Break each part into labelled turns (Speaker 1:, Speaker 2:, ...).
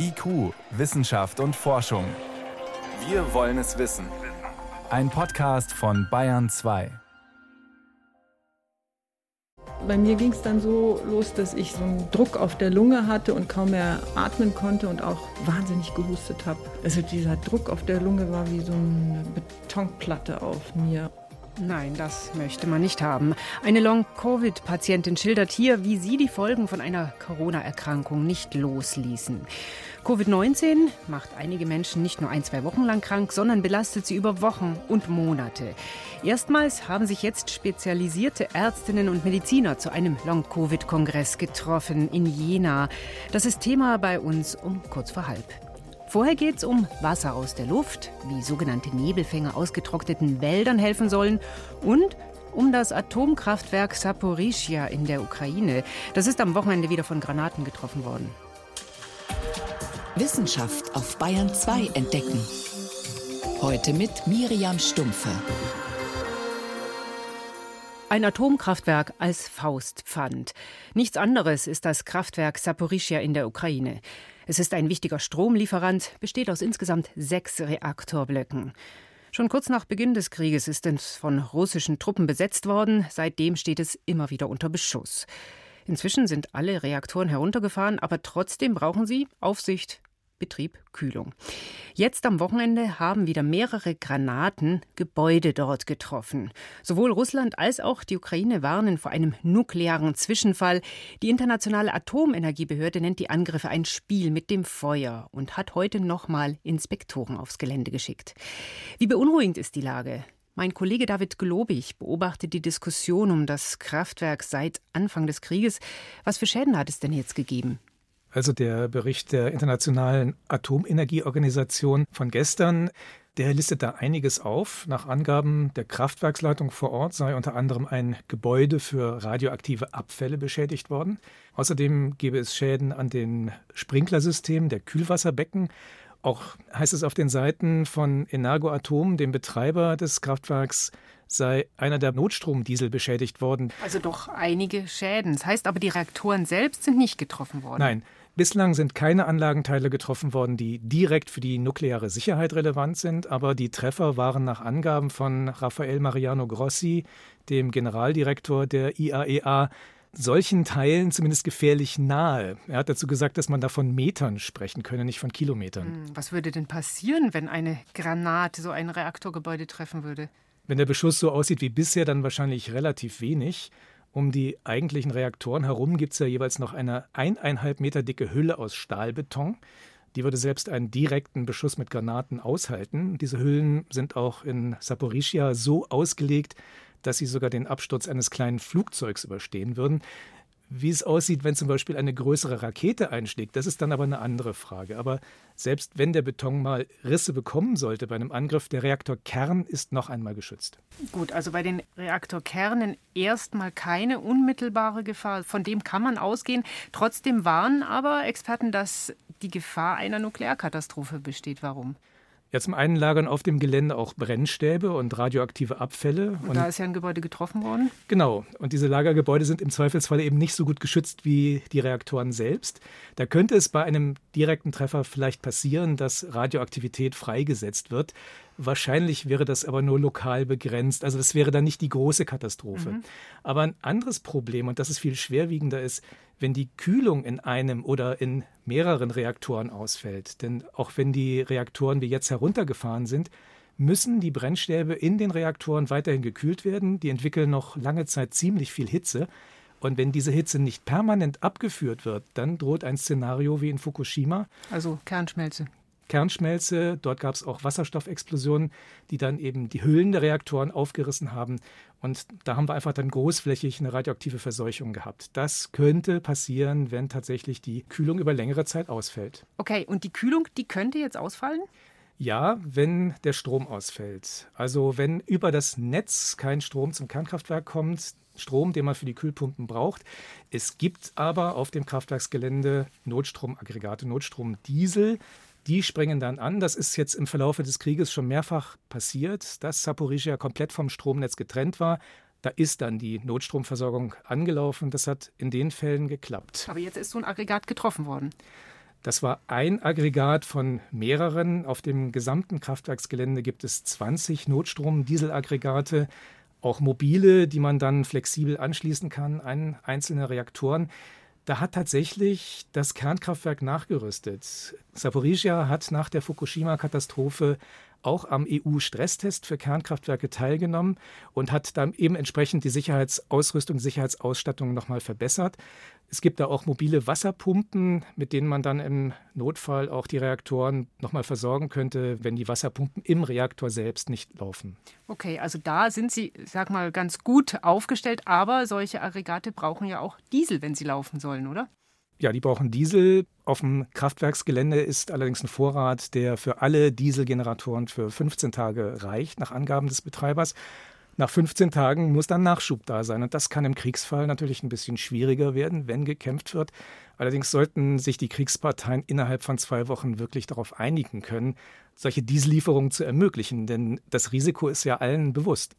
Speaker 1: IQ, Wissenschaft und Forschung. Wir wollen es wissen. Ein Podcast von Bayern 2.
Speaker 2: Bei mir ging es dann so los, dass ich so einen Druck auf der Lunge hatte und kaum mehr atmen konnte und auch wahnsinnig gehustet habe. Also dieser Druck auf der Lunge war wie so eine Betonplatte auf mir.
Speaker 3: Nein, das möchte man nicht haben. Eine Long-Covid-Patientin schildert hier, wie sie die Folgen von einer Corona-Erkrankung nicht losließen. Covid-19 macht einige Menschen nicht nur ein, zwei Wochen lang krank, sondern belastet sie über Wochen und Monate. Erstmals haben sich jetzt spezialisierte Ärztinnen und Mediziner zu einem Long-Covid-Kongress getroffen in Jena. Das ist Thema bei uns um kurz vor halb. Vorher geht es um Wasser aus der Luft, wie sogenannte Nebelfänger ausgetrockneten Wäldern helfen sollen und um das Atomkraftwerk Saporischia in der Ukraine. Das ist am Wochenende wieder von Granaten getroffen worden.
Speaker 4: Wissenschaft auf Bayern 2 entdecken. Heute mit Miriam Stumpfe.
Speaker 3: Ein Atomkraftwerk als Faustpfand. Nichts anderes ist das Kraftwerk Saporischia in der Ukraine. Es ist ein wichtiger Stromlieferant, besteht aus insgesamt sechs Reaktorblöcken. Schon kurz nach Beginn des Krieges ist es von russischen Truppen besetzt worden. Seitdem steht es immer wieder unter Beschuss. Inzwischen sind alle Reaktoren heruntergefahren, aber trotzdem brauchen sie Aufsicht, Betrieb, Kühlung. Jetzt am Wochenende haben wieder mehrere Granaten Gebäude dort getroffen. Sowohl Russland als auch die Ukraine warnen vor einem nuklearen Zwischenfall. Die internationale Atomenergiebehörde nennt die Angriffe ein Spiel mit dem Feuer und hat heute nochmal Inspektoren aufs Gelände geschickt. Wie beunruhigend ist die Lage? Mein Kollege David Globig beobachtet die Diskussion um das Kraftwerk seit Anfang des Krieges. Was für Schäden hat es denn jetzt gegeben?
Speaker 5: Also der Bericht der Internationalen Atomenergieorganisation von gestern, der listet da einiges auf. Nach Angaben der Kraftwerksleitung vor Ort sei unter anderem ein Gebäude für radioaktive Abfälle beschädigt worden. Außerdem gebe es Schäden an den Sprinklersystemen der Kühlwasserbecken. Auch heißt es auf den Seiten von Energoatom, dem Betreiber des Kraftwerks, sei einer der Notstromdiesel beschädigt worden.
Speaker 3: Also doch einige Schäden. Das heißt aber, die Reaktoren selbst sind nicht getroffen worden.
Speaker 5: Nein, Bislang sind keine Anlagenteile getroffen worden, die direkt für die nukleare Sicherheit relevant sind, aber die Treffer waren nach Angaben von Rafael Mariano Grossi, dem Generaldirektor der IAEA, e solchen Teilen zumindest gefährlich nahe. Er hat dazu gesagt, dass man da von Metern sprechen könne, nicht von Kilometern. Hm,
Speaker 3: was würde denn passieren, wenn eine Granate so ein Reaktorgebäude treffen würde?
Speaker 5: Wenn der Beschuss so aussieht wie bisher, dann wahrscheinlich relativ wenig. Um die eigentlichen Reaktoren herum gibt es ja jeweils noch eine eineinhalb Meter dicke Hülle aus Stahlbeton. Die würde selbst einen direkten Beschuss mit Granaten aushalten. Diese Hüllen sind auch in Saporischia so ausgelegt, dass sie sogar den Absturz eines kleinen Flugzeugs überstehen würden. Wie es aussieht, wenn zum Beispiel eine größere Rakete einschlägt, das ist dann aber eine andere Frage. Aber selbst wenn der Beton mal Risse bekommen sollte bei einem Angriff, der Reaktorkern ist noch einmal geschützt.
Speaker 3: Gut, also bei den Reaktorkernen erstmal keine unmittelbare Gefahr. Von dem kann man ausgehen. Trotzdem warnen aber Experten, dass die Gefahr einer Nuklearkatastrophe besteht. Warum?
Speaker 5: Ja, zum einen lagern auf dem Gelände auch Brennstäbe und radioaktive Abfälle.
Speaker 3: Und, und, da ist ja ein Gebäude getroffen worden?
Speaker 5: Genau. Und diese Lagergebäude sind im Zweifelsfall eben nicht so gut geschützt wie die Reaktoren selbst. Da könnte es bei einem direkten Treffer vielleicht passieren, dass Radioaktivität freigesetzt wird. Wahrscheinlich wäre das aber nur lokal begrenzt. Also das wäre dann nicht die große Katastrophe. Mhm. Aber ein anderes Problem, und das ist viel schwerwiegender, ist, wenn die Kühlung in einem oder in mehreren Reaktoren ausfällt. Denn auch wenn die Reaktoren wie jetzt heruntergefahren sind, müssen die Brennstäbe in den Reaktoren weiterhin gekühlt werden. Die entwickeln noch lange Zeit ziemlich viel Hitze. Und wenn diese Hitze nicht permanent abgeführt wird, dann droht ein Szenario wie in Fukushima.
Speaker 3: Also Kernschmelze.
Speaker 5: Kernschmelze. Dort gab es auch Wasserstoffexplosionen, die dann eben die Hüllen der Reaktoren aufgerissen haben. Und da haben wir einfach dann großflächig eine radioaktive Verseuchung gehabt. Das könnte passieren, wenn tatsächlich die Kühlung über längere Zeit ausfällt.
Speaker 3: Okay, und die Kühlung, die könnte jetzt ausfallen?
Speaker 5: Ja, wenn der Strom ausfällt. Also wenn über das Netz kein Strom zum Kernkraftwerk kommt, Strom, den man für die Kühlpumpen braucht. Es gibt aber auf dem Kraftwerksgelände Notstromaggregate, Notstromdiesel. Die springen dann an. Das ist jetzt im Verlauf des Krieges schon mehrfach passiert, dass Saporischia komplett vom Stromnetz getrennt war. Da ist dann die Notstromversorgung angelaufen. Das hat in den Fällen geklappt.
Speaker 3: Aber jetzt ist so ein Aggregat getroffen worden.
Speaker 5: Das war ein Aggregat von mehreren. Auf dem gesamten Kraftwerksgelände gibt es 20 Notstrom-Dieselaggregate, auch mobile, die man dann flexibel anschließen kann an einzelne Reaktoren. Da hat tatsächlich das Kernkraftwerk nachgerüstet. Saporizhia hat nach der Fukushima-Katastrophe auch am EU-Stresstest für Kernkraftwerke teilgenommen und hat dann eben entsprechend die Sicherheitsausrüstung, Sicherheitsausstattung nochmal verbessert. Es gibt da auch mobile Wasserpumpen, mit denen man dann im Notfall auch die Reaktoren nochmal versorgen könnte, wenn die Wasserpumpen im Reaktor selbst nicht laufen.
Speaker 3: Okay, also da sind Sie, sag mal, ganz gut aufgestellt, aber solche Aggregate brauchen ja auch Diesel, wenn sie laufen sollen, oder?
Speaker 5: Ja, die brauchen Diesel. Auf dem Kraftwerksgelände ist allerdings ein Vorrat, der für alle Dieselgeneratoren für 15 Tage reicht, nach Angaben des Betreibers. Nach 15 Tagen muss dann Nachschub da sein. Und das kann im Kriegsfall natürlich ein bisschen schwieriger werden, wenn gekämpft wird. Allerdings sollten sich die Kriegsparteien innerhalb von zwei Wochen wirklich darauf einigen können, solche Diesellieferungen zu ermöglichen. Denn das Risiko ist ja allen bewusst.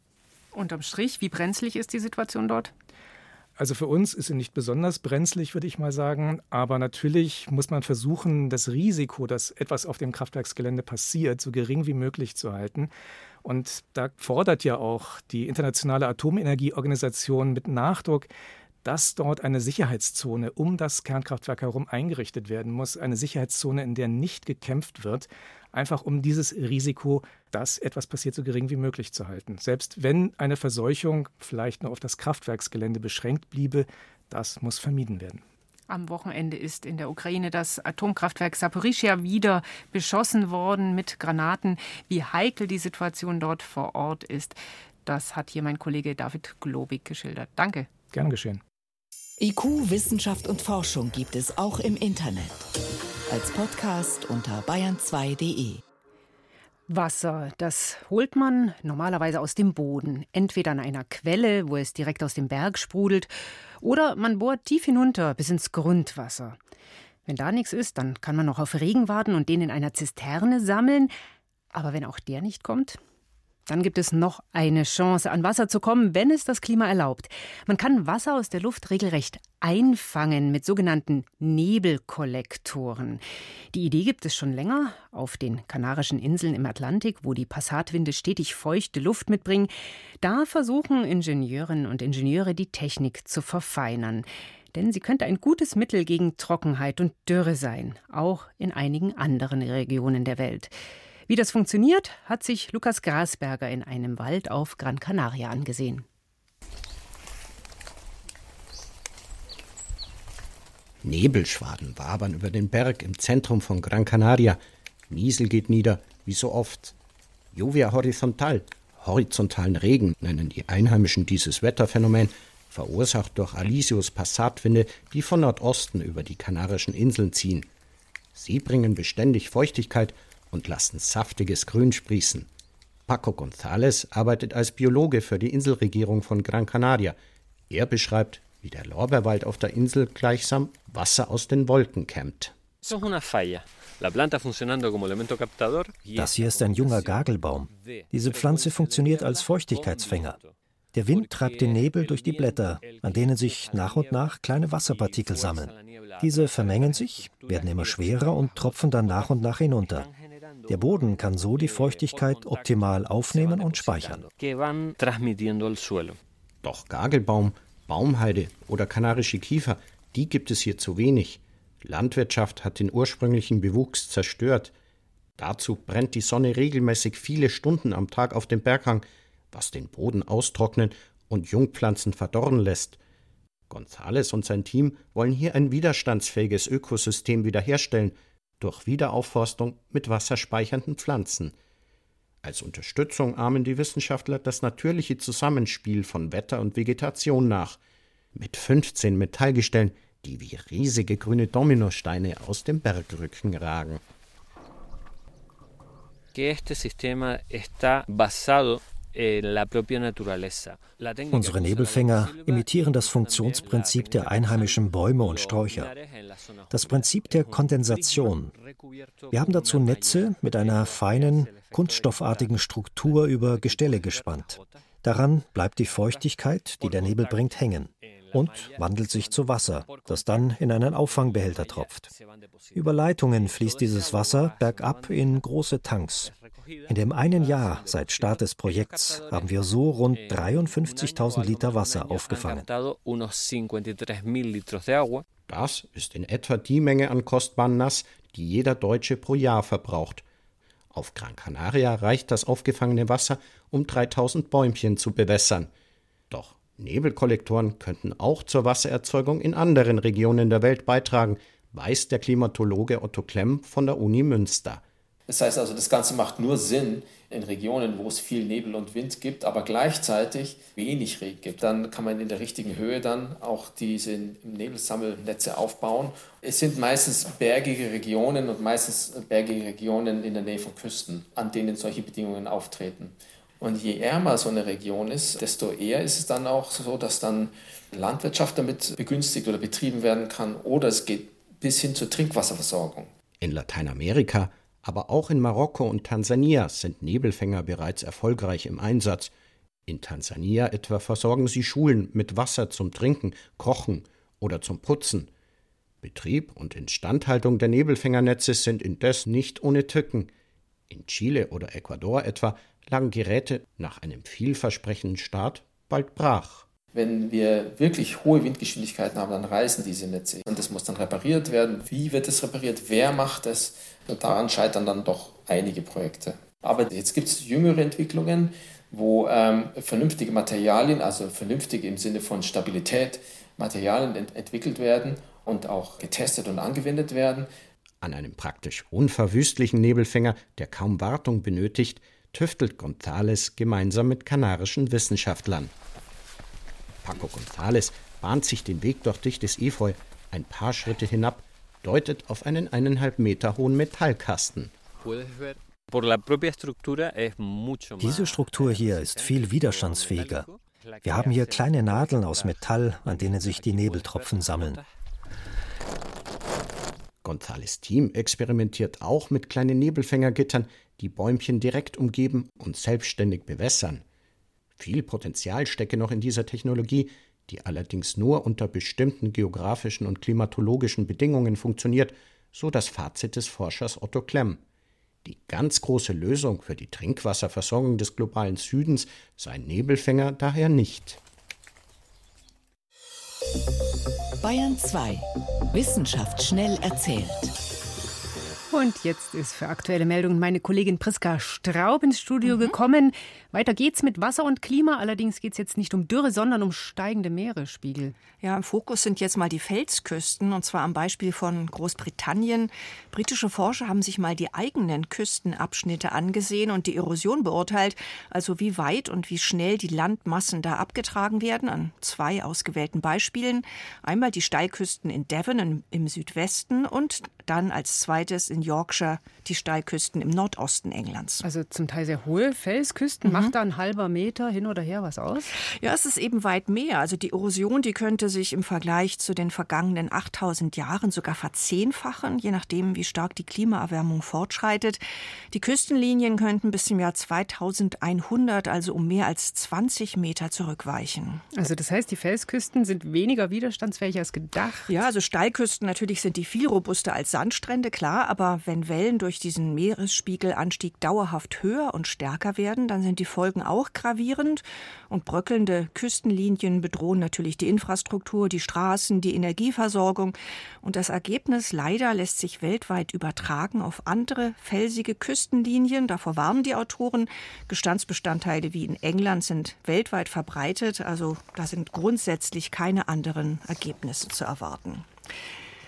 Speaker 3: Unterm Strich, wie brenzlig ist die Situation dort?
Speaker 5: Also für uns ist sie nicht besonders brenzlig, würde ich mal sagen. Aber natürlich muss man versuchen, das Risiko, dass etwas auf dem Kraftwerksgelände passiert, so gering wie möglich zu halten. Und da fordert ja auch die Internationale Atomenergieorganisation mit Nachdruck, dass dort eine Sicherheitszone um das Kernkraftwerk herum eingerichtet werden muss. Eine Sicherheitszone, in der nicht gekämpft wird, einfach um dieses Risiko, dass etwas passiert, so gering wie möglich zu halten. Selbst wenn eine Verseuchung vielleicht nur auf das Kraftwerksgelände beschränkt bliebe, das muss vermieden werden.
Speaker 3: Am Wochenende ist in der Ukraine das Atomkraftwerk Saporischia wieder beschossen worden mit Granaten. Wie heikel die Situation dort vor Ort ist, das hat hier mein Kollege David Globig geschildert. Danke.
Speaker 5: Gern geschehen.
Speaker 4: IQ, Wissenschaft und Forschung gibt es auch im Internet. Als Podcast unter bayern2.de.
Speaker 3: Wasser, das holt man normalerweise aus dem Boden, entweder an einer Quelle, wo es direkt aus dem Berg sprudelt, oder man bohrt tief hinunter bis ins Grundwasser. Wenn da nichts ist, dann kann man noch auf Regen warten und den in einer Zisterne sammeln. Aber wenn auch der nicht kommt, dann gibt es noch eine Chance, an Wasser zu kommen, wenn es das Klima erlaubt. Man kann Wasser aus der Luft regelrecht einfangen mit sogenannten Nebelkollektoren. Die Idee gibt es schon länger auf den Kanarischen Inseln im Atlantik, wo die Passatwinde stetig feuchte Luft mitbringen. Da versuchen Ingenieurinnen und Ingenieure die Technik zu verfeinern. Denn sie könnte ein gutes Mittel gegen Trockenheit und Dürre sein, auch in einigen anderen Regionen der Welt. Wie das funktioniert, hat sich Lukas Grasberger in einem Wald auf Gran Canaria angesehen.
Speaker 6: Nebelschwaden wabern über den Berg im Zentrum von Gran Canaria. Niesel geht nieder, wie so oft. Juvia horizontal, horizontalen Regen nennen die Einheimischen dieses Wetterphänomen, verursacht durch Alisios Passatwinde, die von Nordosten über die Kanarischen Inseln ziehen. Sie bringen beständig Feuchtigkeit und lassen saftiges Grün sprießen. Paco González arbeitet als Biologe für die Inselregierung von Gran Canaria. Er beschreibt, wie der Lorbeerwald auf der Insel gleichsam Wasser aus den Wolken kämmt.
Speaker 7: Das hier ist ein junger Gagelbaum. Diese Pflanze funktioniert als Feuchtigkeitsfänger. Der Wind treibt den Nebel durch die Blätter, an denen sich nach und nach kleine Wasserpartikel sammeln. Diese vermengen sich, werden immer schwerer und tropfen dann nach und nach hinunter. Der Boden kann so die Feuchtigkeit optimal aufnehmen und speichern.
Speaker 6: Doch Gagelbaum, Baumheide oder kanarische Kiefer, die gibt es hier zu wenig. Landwirtschaft hat den ursprünglichen Bewuchs zerstört. Dazu brennt die Sonne regelmäßig viele Stunden am Tag auf dem Berghang, was den Boden austrocknen und Jungpflanzen verdorren lässt. Gonzales und sein Team wollen hier ein widerstandsfähiges Ökosystem wiederherstellen – durch Wiederaufforstung mit wasserspeichernden Pflanzen. Als Unterstützung ahmen die Wissenschaftler das natürliche Zusammenspiel von Wetter und Vegetation nach, mit 15 Metallgestellen, die wie riesige grüne Dominosteine aus dem Bergrücken ragen.
Speaker 7: Que este sistema está basado Unsere Nebelfänger imitieren das Funktionsprinzip der einheimischen Bäume und Sträucher. Das Prinzip der Kondensation. Wir haben dazu Netze mit einer feinen, kunststoffartigen Struktur über Gestelle gespannt. Daran bleibt die Feuchtigkeit, die der Nebel bringt, hängen. und wandelt sich zu Wasser, das dann in einen Auffangbehälter tropft. Über Leitungen fließt dieses Wasser bergab in große Tanks. In dem einen Jahr seit Start des Projekts haben wir so rund 53.000 Liter Wasser aufgefangen.
Speaker 6: Das ist in etwa die Menge an kostbarem Nass, die jeder Deutsche pro Jahr verbraucht. Auf Gran Canaria reicht das aufgefangene Wasser, um 3000 Bäumchen zu bewässern. Doch Nebelkollektoren könnten auch zur Wassererzeugung in anderen Regionen der Welt beitragen, weiß der Klimatologe Otto Klemm von der Uni Münster.
Speaker 8: Das heißt also, das Ganze macht nur Sinn in Regionen, wo es viel Nebel und Wind gibt, aber gleichzeitig wenig Regen gibt. Dann kann man in der richtigen Höhe dann auch diese Nebelsammelnetze aufbauen. Es sind meistens bergige Regionen und meistens bergige Regionen in der Nähe von Küsten, an denen solche Bedingungen auftreten. Und je ärmer so eine Region ist, desto eher ist es dann auch so, dass dann Landwirtschaft damit begünstigt oder betrieben werden kann oder es geht bis hin zur Trinkwasserversorgung.
Speaker 6: In Lateinamerika aber auch in Marokko und Tansania sind Nebelfänger bereits erfolgreich im Einsatz. In Tansania etwa versorgen sie Schulen mit Wasser zum Trinken, Kochen oder zum Putzen. Betrieb und Instandhaltung der Nebelfängernetze sind indes nicht ohne Tücken. In Chile oder Ecuador etwa lagen Geräte nach einem vielversprechenden Start bald brach.
Speaker 8: Wenn wir wirklich hohe Windgeschwindigkeiten haben, dann reißen diese Netze. Und das muss dann repariert werden. Wie wird es repariert? Wer macht es? Daran scheitern dann doch einige Projekte. Aber jetzt gibt es jüngere Entwicklungen, wo ähm, vernünftige Materialien, also vernünftige im Sinne von Stabilität, Materialien ent entwickelt werden und auch getestet und angewendet werden.
Speaker 6: An einem praktisch unverwüstlichen Nebelfänger, der kaum Wartung benötigt, tüftelt González gemeinsam mit kanarischen Wissenschaftlern. Paco González bahnt sich den Weg durch dichtes Efeu ein paar Schritte hinab, deutet auf einen eineinhalb Meter hohen Metallkasten.
Speaker 7: Diese Struktur hier ist viel widerstandsfähiger. Wir haben hier kleine Nadeln aus Metall, an denen sich die Nebeltropfen sammeln.
Speaker 6: González Team experimentiert auch mit kleinen Nebelfängergittern, die Bäumchen direkt umgeben und selbstständig bewässern. Viel Potenzial stecke noch in dieser Technologie, die allerdings nur unter bestimmten geografischen und klimatologischen Bedingungen funktioniert, so das Fazit des Forschers Otto Klemm. Die ganz große Lösung für die Trinkwasserversorgung des globalen Südens sei Nebelfänger daher nicht.
Speaker 4: Bayern 2. Wissenschaft schnell erzählt.
Speaker 3: Und jetzt ist für aktuelle Meldungen meine Kollegin Priska Straub ins Studio mhm. gekommen. Weiter geht's mit Wasser und Klima. Allerdings geht es jetzt nicht um Dürre, sondern um steigende Meeresspiegel.
Speaker 9: Ja, im Fokus sind jetzt mal die Felsküsten und zwar am Beispiel von Großbritannien. Britische Forscher haben sich mal die eigenen Küstenabschnitte angesehen und die Erosion beurteilt, also wie weit und wie schnell die Landmassen da abgetragen werden, an zwei ausgewählten Beispielen. Einmal die Steilküsten in Devon im Südwesten und dann als zweites in Yorkshire die Steilküsten im Nordosten Englands.
Speaker 3: Also zum Teil sehr hohe Felsküsten. Mhm. Macht da ein halber Meter hin oder her was aus?
Speaker 9: Ja, es ist eben weit mehr. Also die Erosion, die könnte sich im Vergleich zu den vergangenen 8000 Jahren sogar verzehnfachen, je nachdem, wie stark die Klimaerwärmung fortschreitet. Die Küstenlinien könnten bis zum Jahr 2100 also um mehr als 20 Meter zurückweichen.
Speaker 3: Also das heißt, die Felsküsten sind weniger widerstandsfähig als gedacht?
Speaker 9: Ja, also Steilküsten natürlich sind die viel robuster als Sandstrände, klar, wenn Wellen durch diesen Meeresspiegelanstieg dauerhaft höher und stärker werden, dann sind die Folgen auch gravierend und bröckelnde Küstenlinien bedrohen natürlich die Infrastruktur, die Straßen, die Energieversorgung und das Ergebnis leider lässt sich weltweit übertragen auf andere felsige Küstenlinien. Davor warnen die Autoren. Gestandsbestandteile wie in England sind weltweit verbreitet, also da sind grundsätzlich keine anderen Ergebnisse zu erwarten.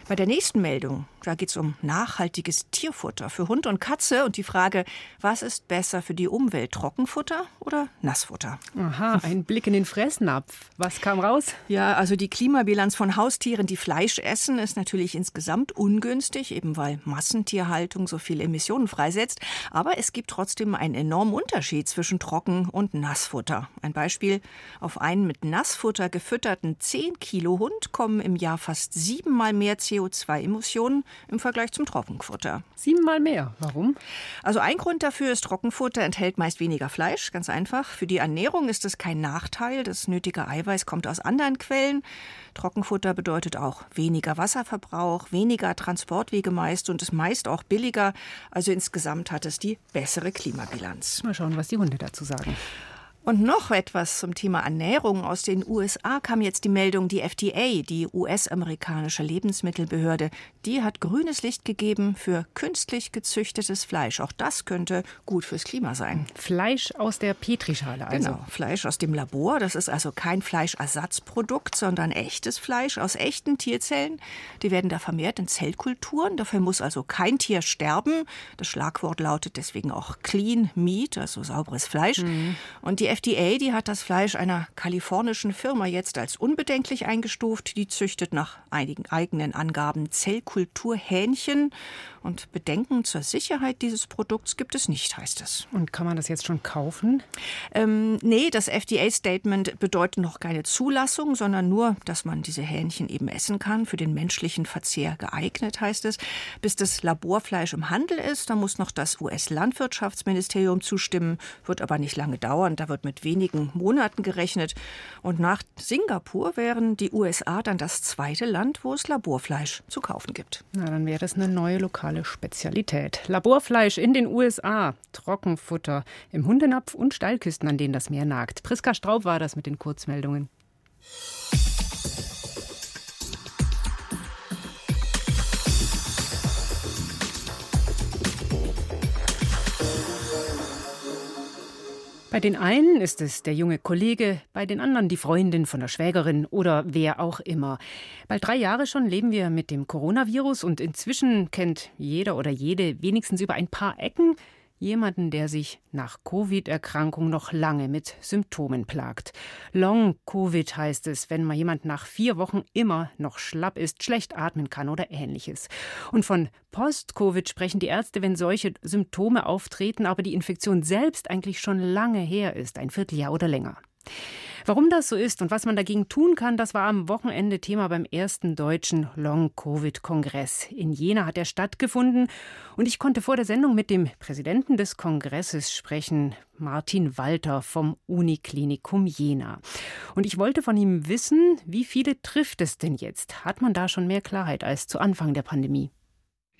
Speaker 9: Bei der nächsten Meldung, da geht es um nachhaltiges Tierfutter für Hund und Katze und die Frage, was ist besser für die Umwelt, Trockenfutter oder Nassfutter?
Speaker 3: Aha, ein Blick in den Fressnapf. Was kam raus?
Speaker 9: Ja, also die Klimabilanz von Haustieren, die Fleisch essen, ist natürlich insgesamt ungünstig, eben weil Massentierhaltung so viele Emissionen freisetzt. Aber es gibt trotzdem einen enormen Unterschied zwischen Trocken- und Nassfutter. Ein Beispiel, auf einen mit Nassfutter gefütterten 10 Kilo Hund kommen im Jahr fast siebenmal mehr CO CO2-Emissionen im Vergleich zum Trockenfutter.
Speaker 3: Siebenmal mehr. Warum?
Speaker 9: Also ein Grund dafür ist, Trockenfutter enthält meist weniger Fleisch, ganz einfach. Für die Ernährung ist es kein Nachteil. Das nötige Eiweiß kommt aus anderen Quellen. Trockenfutter bedeutet auch weniger Wasserverbrauch, weniger Transportwege meist und ist meist auch billiger. Also insgesamt hat es die bessere Klimabilanz.
Speaker 3: Mal schauen, was die Hunde dazu sagen.
Speaker 9: Und noch etwas zum Thema Ernährung. Aus den USA kam jetzt die Meldung, die FDA, die US-amerikanische Lebensmittelbehörde, die hat grünes Licht gegeben für künstlich gezüchtetes Fleisch. Auch das könnte gut fürs Klima sein.
Speaker 3: Fleisch aus der Petrischale also.
Speaker 9: Genau, Fleisch aus dem Labor. Das ist also kein Fleischersatzprodukt, sondern echtes Fleisch aus echten Tierzellen. Die werden da vermehrt in Zellkulturen. Dafür muss also kein Tier sterben. Das Schlagwort lautet deswegen auch Clean Meat, also sauberes Fleisch. Mhm. Und die FDA, die hat das Fleisch einer kalifornischen Firma jetzt als unbedenklich eingestuft. Die züchtet nach einigen eigenen Angaben Zellkulturhähnchen. Und Bedenken zur Sicherheit dieses Produkts gibt es nicht, heißt es.
Speaker 3: Und kann man das jetzt schon kaufen?
Speaker 9: Ähm, nee, das FDA-Statement bedeutet noch keine Zulassung, sondern nur, dass man diese Hähnchen eben essen kann. Für den menschlichen Verzehr geeignet, heißt es. Bis das Laborfleisch im Handel ist, da muss noch das US-Landwirtschaftsministerium zustimmen. Wird aber nicht lange dauern. Da wird mit wenigen Monaten gerechnet. Und nach Singapur wären die USA dann das zweite Land, wo es Laborfleisch zu kaufen gibt.
Speaker 3: Na, dann wäre das eine neue lokale Spezialität. Laborfleisch in den USA, Trockenfutter im Hundenapf und Steilküsten, an denen das Meer nagt. Priska Straub war das mit den Kurzmeldungen. Bei den einen ist es der junge Kollege, bei den anderen die Freundin von der Schwägerin oder wer auch immer. Bald drei Jahre schon leben wir mit dem Coronavirus und inzwischen kennt jeder oder jede wenigstens über ein paar Ecken jemanden, der sich nach Covid-Erkrankung noch lange mit Symptomen plagt. Long-Covid heißt es, wenn mal jemand nach vier Wochen immer noch schlapp ist, schlecht atmen kann oder ähnliches. Und von Post-Covid sprechen die Ärzte, wenn solche Symptome auftreten, aber die Infektion selbst eigentlich schon lange her ist, ein Vierteljahr oder länger. Warum das so ist und was man dagegen tun kann, das war am Wochenende Thema beim ersten deutschen Long-Covid-Kongress. In Jena hat er stattgefunden und ich konnte vor der Sendung mit dem Präsidenten des Kongresses sprechen, Martin Walter vom Uniklinikum Jena. Und ich wollte von ihm wissen, wie viele trifft es denn jetzt? Hat man da schon mehr Klarheit als zu Anfang der Pandemie?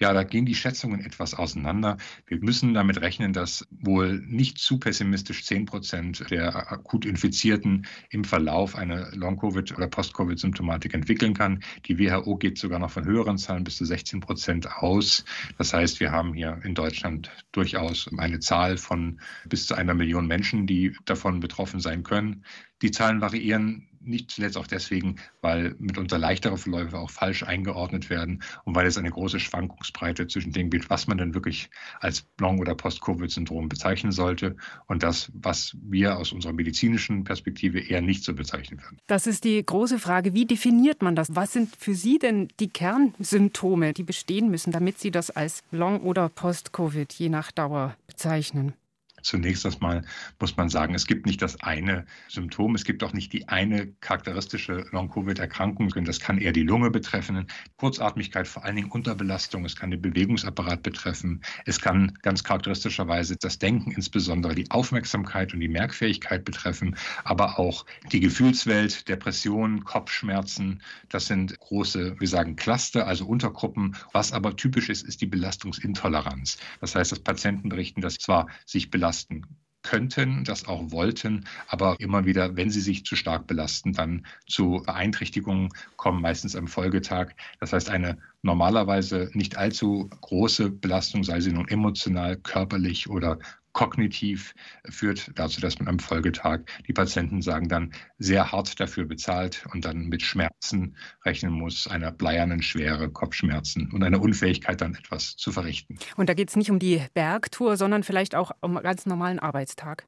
Speaker 10: Ja, da gehen die Schätzungen etwas auseinander. Wir müssen damit rechnen, dass wohl nicht zu pessimistisch 10 Prozent der akut Infizierten im Verlauf eine Long-Covid- oder Post-Covid-Symptomatik entwickeln kann. Die WHO geht sogar noch von höheren Zahlen bis zu 16 Prozent aus. Das heißt, wir haben hier in Deutschland durchaus eine Zahl von bis zu einer Million Menschen, die davon betroffen sein können. Die Zahlen variieren nicht zuletzt auch deswegen, weil mitunter leichtere Verläufe auch falsch eingeordnet werden und weil es eine große Schwankungsbreite zwischen dem gibt, was man denn wirklich als Long- oder Post-Covid-Syndrom bezeichnen sollte und das, was wir aus unserer medizinischen Perspektive eher nicht so bezeichnen würden.
Speaker 3: Das ist die große Frage. Wie definiert man das? Was sind für Sie denn die Kernsymptome, die bestehen müssen, damit Sie das als Long- oder Post-Covid je nach Dauer bezeichnen?
Speaker 10: Zunächst erstmal muss man sagen, es gibt nicht das eine Symptom, es gibt auch nicht die eine charakteristische Long-Covid-Erkrankung. Das kann eher die Lunge betreffen, Kurzatmigkeit, vor allen Dingen Unterbelastung, es kann den Bewegungsapparat betreffen, es kann ganz charakteristischerweise das Denken, insbesondere die Aufmerksamkeit und die Merkfähigkeit betreffen, aber auch die Gefühlswelt, Depressionen, Kopfschmerzen. Das sind große, wir sagen Cluster, also Untergruppen. Was aber typisch ist, ist die Belastungsintoleranz. Das heißt, dass Patienten berichten, dass zwar sich belasten, belasten könnten, das auch wollten, aber immer wieder, wenn sie sich zu stark belasten, dann zu Beeinträchtigungen kommen, meistens am Folgetag. Das heißt, eine normalerweise nicht allzu große Belastung, sei sie nun emotional, körperlich oder kognitiv führt dazu, dass man am Folgetag, die Patienten sagen dann, sehr hart dafür bezahlt und dann mit Schmerzen rechnen muss, einer bleiernen Schwere, Kopfschmerzen und einer Unfähigkeit, dann etwas zu verrichten.
Speaker 3: Und da geht es nicht um die Bergtour, sondern vielleicht auch um einen ganz normalen Arbeitstag.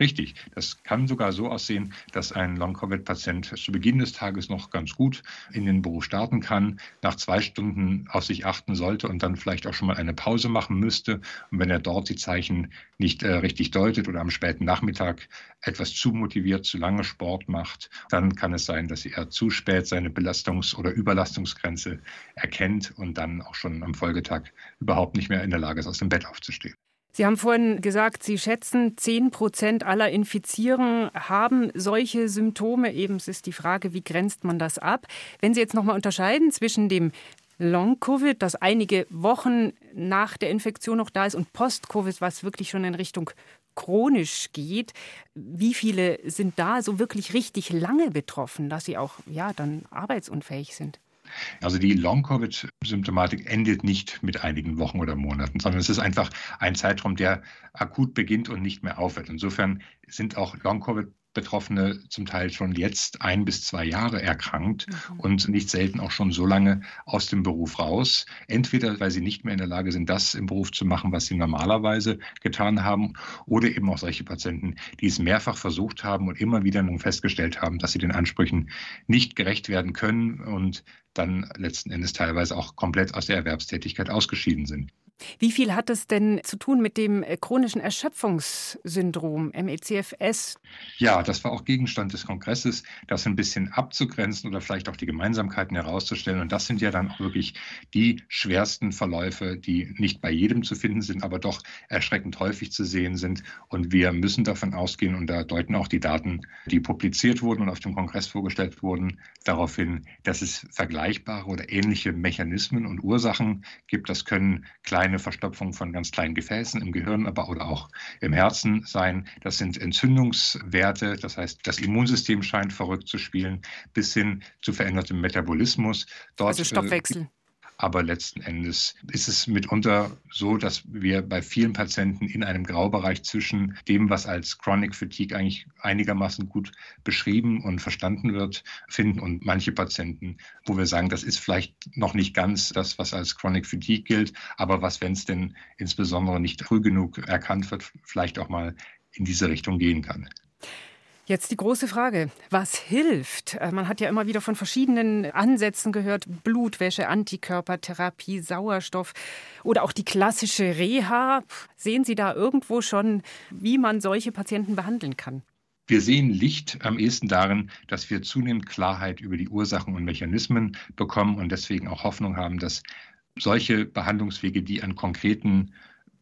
Speaker 10: Richtig. Das kann sogar so aussehen, dass ein Long-Covid-Patient zu Beginn des Tages noch ganz gut in den Beruf starten kann, nach zwei Stunden auf sich achten sollte und dann vielleicht auch schon mal eine Pause machen müsste. Und wenn er dort die Zeichen nicht äh, richtig deutet oder am späten Nachmittag etwas zu motiviert, zu lange Sport macht, dann kann es sein, dass er zu spät seine Belastungs- oder Überlastungsgrenze erkennt und dann auch schon am Folgetag überhaupt nicht mehr in der Lage ist, aus dem Bett aufzustehen.
Speaker 3: Sie haben vorhin gesagt, Sie schätzen, 10 Prozent aller Infizieren haben solche Symptome. Eben ist die Frage, wie grenzt man das ab? Wenn Sie jetzt noch mal unterscheiden zwischen dem Long-Covid, das einige Wochen nach der Infektion noch da ist, und Post-Covid, was wirklich schon in Richtung chronisch geht. Wie viele sind da so wirklich richtig lange betroffen, dass sie auch ja, dann arbeitsunfähig sind?
Speaker 10: Also die Long-Covid-Symptomatik endet nicht mit einigen Wochen oder Monaten, sondern es ist einfach ein Zeitraum, der akut beginnt und nicht mehr aufhört. Insofern sind auch Long-Covid Betroffene zum Teil schon jetzt ein bis zwei Jahre erkrankt mhm. und nicht selten auch schon so lange aus dem Beruf raus. Entweder weil sie nicht mehr in der Lage sind, das im Beruf zu machen, was sie normalerweise getan haben, oder eben auch solche Patienten, die es mehrfach versucht haben und immer wieder nun festgestellt haben, dass sie den Ansprüchen nicht gerecht werden können und dann letzten Endes teilweise auch komplett aus der Erwerbstätigkeit ausgeschieden sind.
Speaker 3: Wie viel hat es denn zu tun mit dem äh, chronischen Erschöpfungssyndrom, MECFS?
Speaker 10: Ja, das war auch Gegenstand des Kongresses, das ein bisschen abzugrenzen oder vielleicht auch die Gemeinsamkeiten herauszustellen. Und das sind ja dann auch wirklich die schwersten Verläufe, die nicht bei jedem zu finden sind, aber doch erschreckend häufig zu sehen sind. Und wir müssen davon ausgehen, und da deuten auch die Daten, die publiziert wurden und auf dem Kongress vorgestellt wurden, darauf hin, dass es vergleichbare oder ähnliche Mechanismen und Ursachen gibt. Das können kleine eine Verstopfung von ganz kleinen Gefäßen im Gehirn, aber oder auch im Herzen sein. Das sind Entzündungswerte, das heißt, das Immunsystem scheint verrückt zu spielen, bis hin zu verändertem Metabolismus.
Speaker 3: Dort, also Stoffwechsel. Äh,
Speaker 10: aber letzten Endes ist es mitunter so, dass wir bei vielen Patienten in einem Graubereich zwischen dem, was als Chronic Fatigue eigentlich einigermaßen gut beschrieben und verstanden wird, finden und manche Patienten, wo wir sagen, das ist vielleicht noch nicht ganz das, was als Chronic Fatigue gilt, aber was, wenn es denn insbesondere nicht früh genug erkannt wird, vielleicht auch mal in diese Richtung gehen kann.
Speaker 3: Jetzt die große Frage, was hilft? Äh, man hat ja immer wieder von verschiedenen Ansätzen gehört, Blutwäsche, Antikörpertherapie, Sauerstoff oder auch die klassische Reha. Sehen Sie da irgendwo schon, wie man solche Patienten behandeln kann?
Speaker 10: Wir sehen Licht am ehesten darin, dass wir zunehmend Klarheit über die Ursachen und Mechanismen bekommen und deswegen auch Hoffnung haben, dass solche Behandlungswege, die an konkreten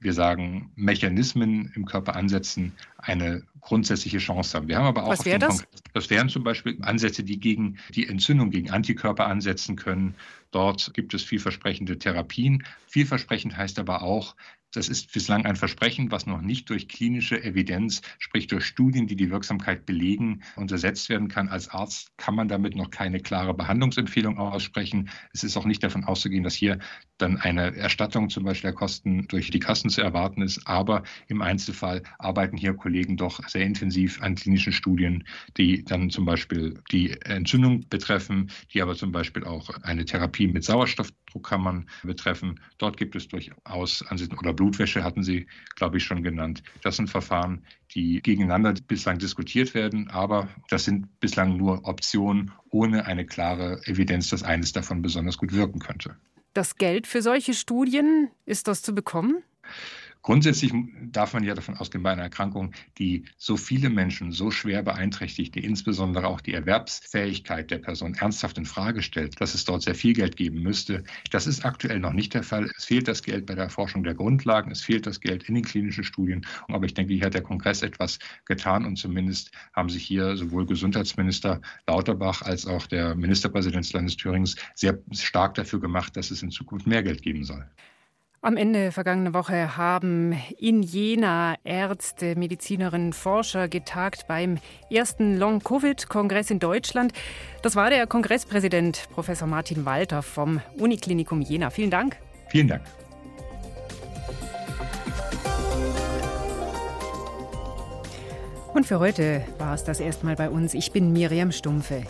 Speaker 10: wir sagen, Mechanismen im Körper ansetzen, eine grundsätzliche Chance haben. Wir haben aber auch
Speaker 3: Was wäre das?
Speaker 10: das wären zum Beispiel Ansätze, die gegen die Entzündung, gegen Antikörper ansetzen können. Dort gibt es vielversprechende Therapien. Vielversprechend heißt aber auch, das ist bislang ein Versprechen, was noch nicht durch klinische Evidenz, sprich durch Studien, die die Wirksamkeit belegen, untersetzt werden kann. Als Arzt kann man damit noch keine klare Behandlungsempfehlung aussprechen. Es ist auch nicht davon auszugehen, dass hier dann eine Erstattung zum Beispiel der Kosten durch die Kassen zu erwarten ist. Aber im Einzelfall arbeiten hier Kollegen doch sehr intensiv an klinischen Studien, die dann zum Beispiel die Entzündung betreffen, die aber zum Beispiel auch eine Therapie mit Sauerstoffdruckkammern betreffen. Dort gibt es durchaus Ansichten oder Blutwäsche hatten Sie, glaube ich, schon genannt. Das sind Verfahren, die gegeneinander bislang diskutiert werden, aber das sind bislang nur Optionen ohne eine klare Evidenz, dass eines davon besonders gut wirken könnte.
Speaker 3: Das Geld für solche Studien, ist das zu bekommen?
Speaker 10: Grundsätzlich darf man ja davon ausgehen, bei einer Erkrankung, die so viele Menschen so schwer beeinträchtigt, die insbesondere auch die Erwerbsfähigkeit der Person ernsthaft in Frage stellt, dass es dort sehr viel Geld geben müsste. Das ist aktuell noch nicht der Fall. Es fehlt das Geld bei der Erforschung der Grundlagen, es fehlt das Geld in den klinischen Studien. Aber ich denke, hier hat der Kongress etwas getan und zumindest haben sich hier sowohl Gesundheitsminister Lauterbach als auch der Ministerpräsident des Landes Thürings sehr stark dafür gemacht, dass es in Zukunft mehr Geld geben soll.
Speaker 3: Am Ende vergangene Woche haben in Jena Ärzte, Medizinerinnen, Forscher getagt beim ersten Long-Covid-Kongress in Deutschland. Das war der Kongresspräsident Professor Martin Walter vom Uniklinikum Jena. Vielen Dank.
Speaker 10: Vielen Dank.
Speaker 3: Und für heute war es das erstmal bei uns. Ich bin Miriam Stumpfe.